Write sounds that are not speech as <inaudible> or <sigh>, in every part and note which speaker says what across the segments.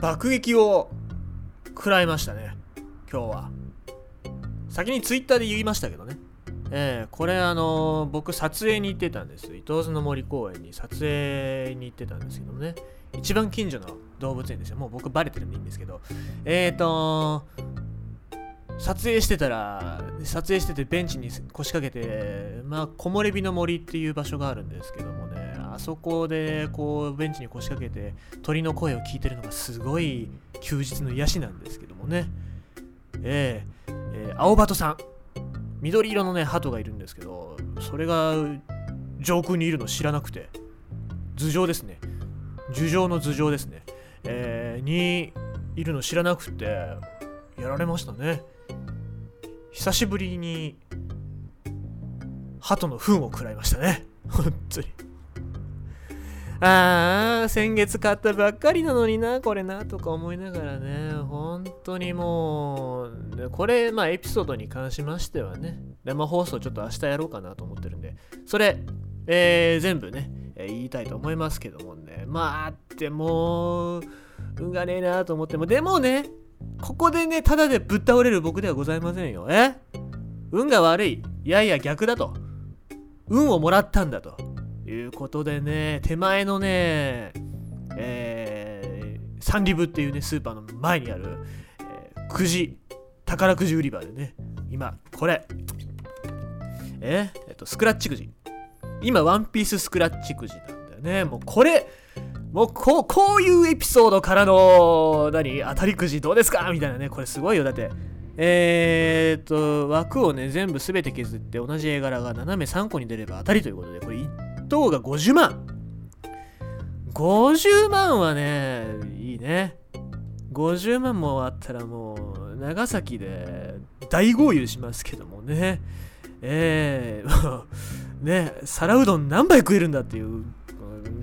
Speaker 1: 爆撃を食らいましたね。今日は。先にツイッターで言いましたけどね。えー、これあのー、僕撮影に行ってたんです伊東津の森公園に撮影に行ってたんですけどね。一番近所の動物園ですよ。もう僕バレてるんでいいんですけど。えっ、ー、と撮影してたら撮影しててベンチに腰掛けてまあ木漏れ日の森っていう場所があるんですけどもあそこでこうベンチに腰掛けて鳥の声を聞いてるのがすごい休日の癒しなんですけどもね。えー、えー、青鳩さん。緑色のね鳩がいるんですけどそれが上空にいるの知らなくて。頭上ですね。頭上の頭上ですね、えー、にいるの知らなくてやられましたね。久しぶりに鳩の糞を食らいましたね。本当に。ああ、先月買ったばっかりなのにな、これな、とか思いながらね、本当にもう、これ、まあ、エピソードに関しましてはね、生放送ちょっと明日やろうかなと思ってるんで、それ、えー、全部ね、えー、言いたいと思いますけどもね、まあ、ってもう、運がねえなと思っても、でもね、ここでね、ただでぶっ倒れる僕ではございませんよ。え？運が悪い。いやいや、逆だと。運をもらったんだと。いうことでね、手前のね、えー、サンリブっていうね、スーパーの前にある、えー、くじ、宝くじ売り場でね、今、これ、ええっと、スクラッチくじ。今、ワンピーススクラッチくじなんだよね。もうこれ、もうこう、こういうエピソードからの、何、当たりくじどうですか？みたいなね、これすごいよ。だって、えー、っと、枠をね、全部すべて削って同じ絵柄が斜め3個に出れば当たりということで、これ等が50万。50万はねいいね。50万もあったらもう長崎で大豪遊しますけどもね。ええー、ね皿うどん何杯食えるんだっていう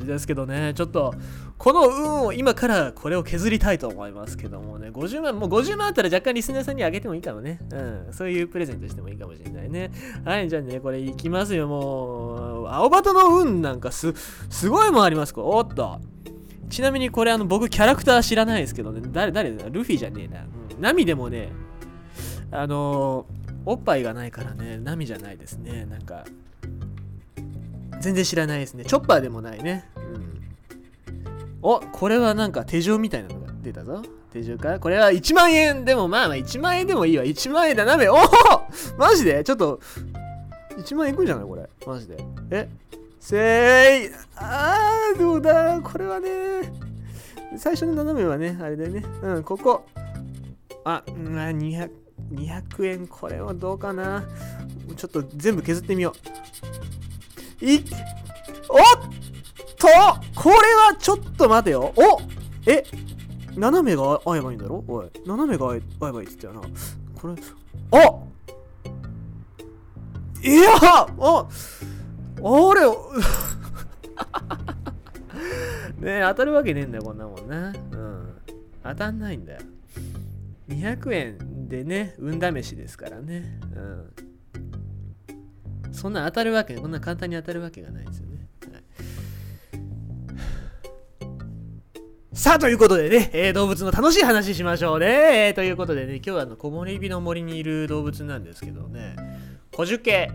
Speaker 1: ですけどねちょっとこの運を今からこれを削りたいと思いますけどもね、50万、もう50万あったら若干リスナーさんにあげてもいいかもね。うん、そういうプレゼントしてもいいかもしれないね。はい、じゃあね、これいきますよ、もう。青バトの運なんかす、すごいもんあります。おっと。ちなみにこれあの僕キャラクター知らないですけどね、誰、誰だ？ルフィじゃねえな。うん、ナミでもね、あのー、おっぱいがないからね、ナミじゃないですね。なんか、全然知らないですね。チョッパーでもないね。おこれはなんか手錠みたいなのが出たぞ。手錠か？これは1万円でもまあまあ1万円でもいいわ。1万円だなめ。おおマジで？ちょっと、1万円いくんじゃない？これ。マジで。え？せーいあー、どうだ？これはね。最初の斜めはね、あれでね。うん、ここ。あ、まあ、200、200円。これはどうかな？ちょっと全部削ってみよう。いっとこれはちょっと待てよ。おえ斜めが合えばいいんだろ？おい斜めが合えばいいって言ったよな。これあいやああれ <laughs> ね当たるわけねえんだよこんなもんな。うん。当たんないんだよ。200円でね運試しですからね。うん。そんな当たるわけこんな簡単に当たるわけがないですよね。さあ、ということでね、えー、動物の楽しい話しましょうね。えー、ということでね、今日はあの、木漏れ日の森にいる動物なんですけどね、コジュケ。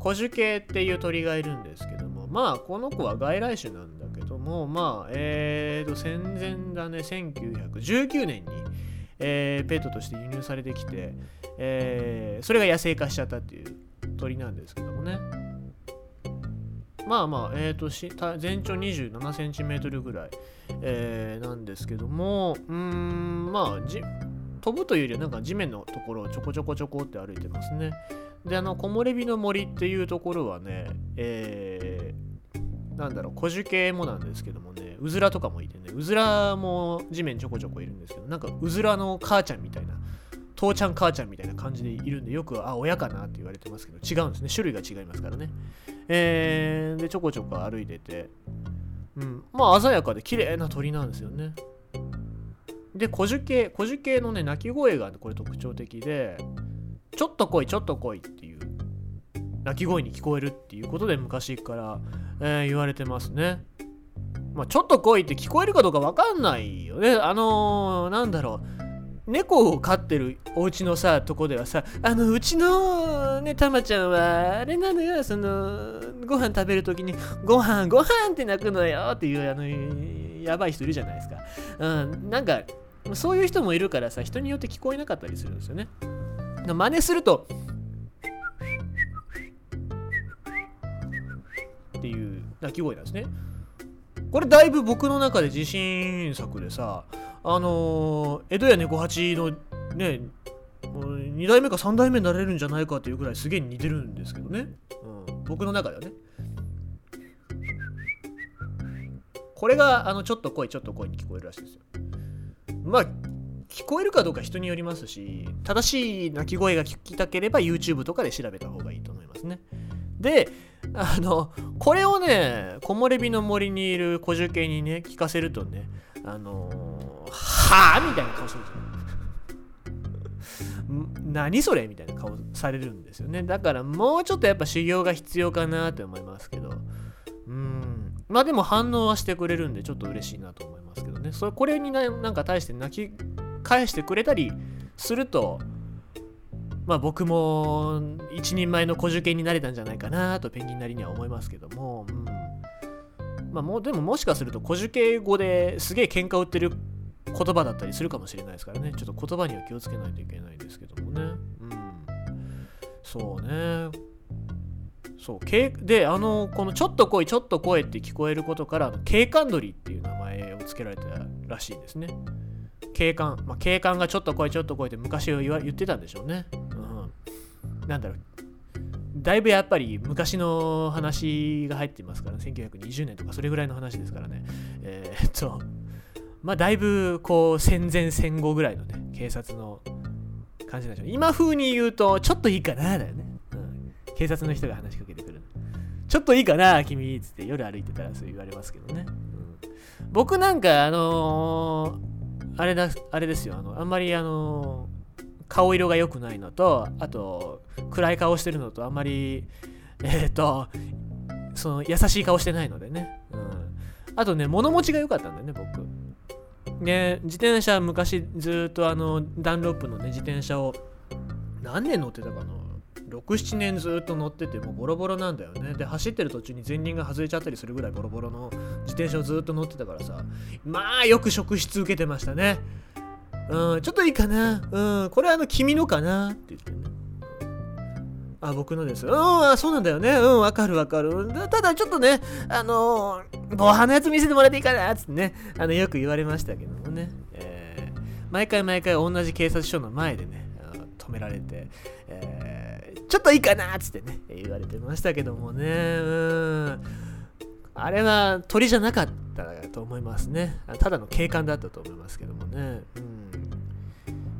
Speaker 1: コジュケっていう鳥がいるんですけども、まあ、この子は外来種なんだけども、まあ、えーと、戦前だね、1919年に、えー、ペットとして輸入されてきて、えー、それが野生化しちゃったっていう鳥なんですけどもね。まあまあ、えーと、全長27センチメートルぐらい、えー、なんですけども、うん、まあ、じ飛ぶというよりはなんか地面のところをちょこちょこちょこって歩いてますね。で、あの、木漏れ日の森っていうところはね、えー、なんだろう、小樹系もなんですけどもね、うずらとかもいてね、うずらも地面ちょこちょこいるんですけど、なんかうずらの母ちゃんみたいな、父ちゃん母ちゃんみたいな感じでいるんで、よく、あ、親かなって言われてますけど、違うんですね。種類が違いますからね。えー、で、ちょこちょこ歩いてて、うん、まあ鮮やかで綺麗な鳥なんですよね。で、小樹系、小樹系のね、鳴き声がこれ特徴的で、ちょっと来い、ちょっと来いっていう、鳴き声に聞こえるっていうことで昔から、えー、言われてますね。まあ、ちょっと来いって聞こえるかどうか分かんないよね。あのー、なんだろう。猫を飼ってるお家のさとこではさあのうちのねたまちゃんはあれなのよそのご飯食べるときにご飯ご飯って泣くのよっていうあのやばい人いるじゃないですか、うん、なんかそういう人もいるからさ人によって聞こえなかったりするんですよね。真似するとっていう鳴き声なんですね。これだいぶ僕の中で自信作でさあのー、江戸家猫八のね2代目か3代目になれるんじゃないかっていうぐらいすげえ似てるんですけどね、うん、僕の中ではね。これがあのちょっと声ちょっと声に聞こえるらしいですよ。まあ聞こえるかどうか人によりますし正しい鳴き声が聞きたければ YouTube とかで調べた方がいいと思いますね。であのこれをね木漏れ日の森にいる小受系にね聞かせるとねあのー、はあみたいな顔するんですよ。何それみたいな顔されるんですよね。だからもうちょっとやっぱ修行が必要かなって思いますけど。うん。まあでも反応はしてくれるんでちょっと嬉しいなと思いますけどね。それこれになんか対して泣き返してくれたりすると、まあ僕も一人前の小受験になれたんじゃないかなとペンギンなりには思いますけども。うんまあ、もでももしかすると古樹系語ですげえ喧嘩売ってる言葉だったりするかもしれないですからね。ちょっと言葉には気をつけないといけないんですけどもね。うん。そうね。そう。であのこのちょっと声ちょっと声って聞こえることから警官鳥っていう名前を付けられたらしいんですね。警官、まあ、警官がちょっと声ちょっと声って昔は言ってたんでしょうね、うん、なんだろう。だいぶやっぱり昔の話が入ってますから1920年とかそれぐらいの話ですからね。えー、っとまあだいぶこう戦前戦後ぐらいのね警察の感じなんでしょう。今風に言うとちょっといいかなだよね、うん、警察の人が話しかけてくるちょっといいかな君っつって夜歩いてたらそう言われますけどね、うん、僕なんかあのー、あれだあれですよ。あのあんまりあのー顔色が良くないのとあと暗い顔してるのとあんまりえっ、ー、とその優しい顔してないのでね、うん、あとね物持ちが良かったんだよね僕。で自転車昔ずっとあのダンロップのね自転車を何年乗ってたかな？67年ずっと乗っててもうボロボロなんだよね。で走ってる途中に前輪が外れちゃったりするぐらいボロボロの自転車をずっと乗ってたからさ。まあよく職質受けてましたね。うん、ちょっといいかな。うん、これはあの、君のかな？って言って。あ、僕のです。うん、あ、そうなんだよね。うん、わかるわかる。ただちょっとね、あのー、防犯のやつ見せてもらっていいかなつってね、あの、よく言われましたけどもね。えー、毎回毎回同じ警察署の前でね、止められて、えー、ちょっといいかなっつってね、言われてましたけどもね。うん。あれは鳥じゃなかったと思いますね。ただの警官だったと思いますけどもね。うん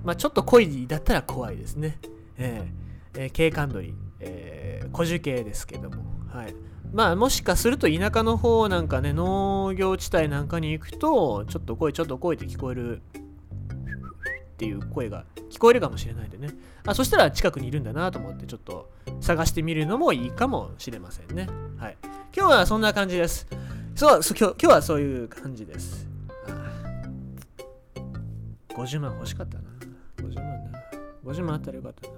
Speaker 1: まあ、ちょっと恋だったら怖いですね。えー、えー、警官鳥、えー、古樹系ですけども。はい。まあ、もしかすると田舎の方なんかね、農業地帯なんかに行くと、ちょっと声、ちょっと声って聞こえるっていう声が聞こえるかもしれないでね。あそしたら近くにいるんだなと思って、ちょっと探してみるのもいいかもしれませんね。はい。今日はそんな感じです。そう、今日今日はそういう感じです。50万欲しかったな。50万な。50万あったらよかったな。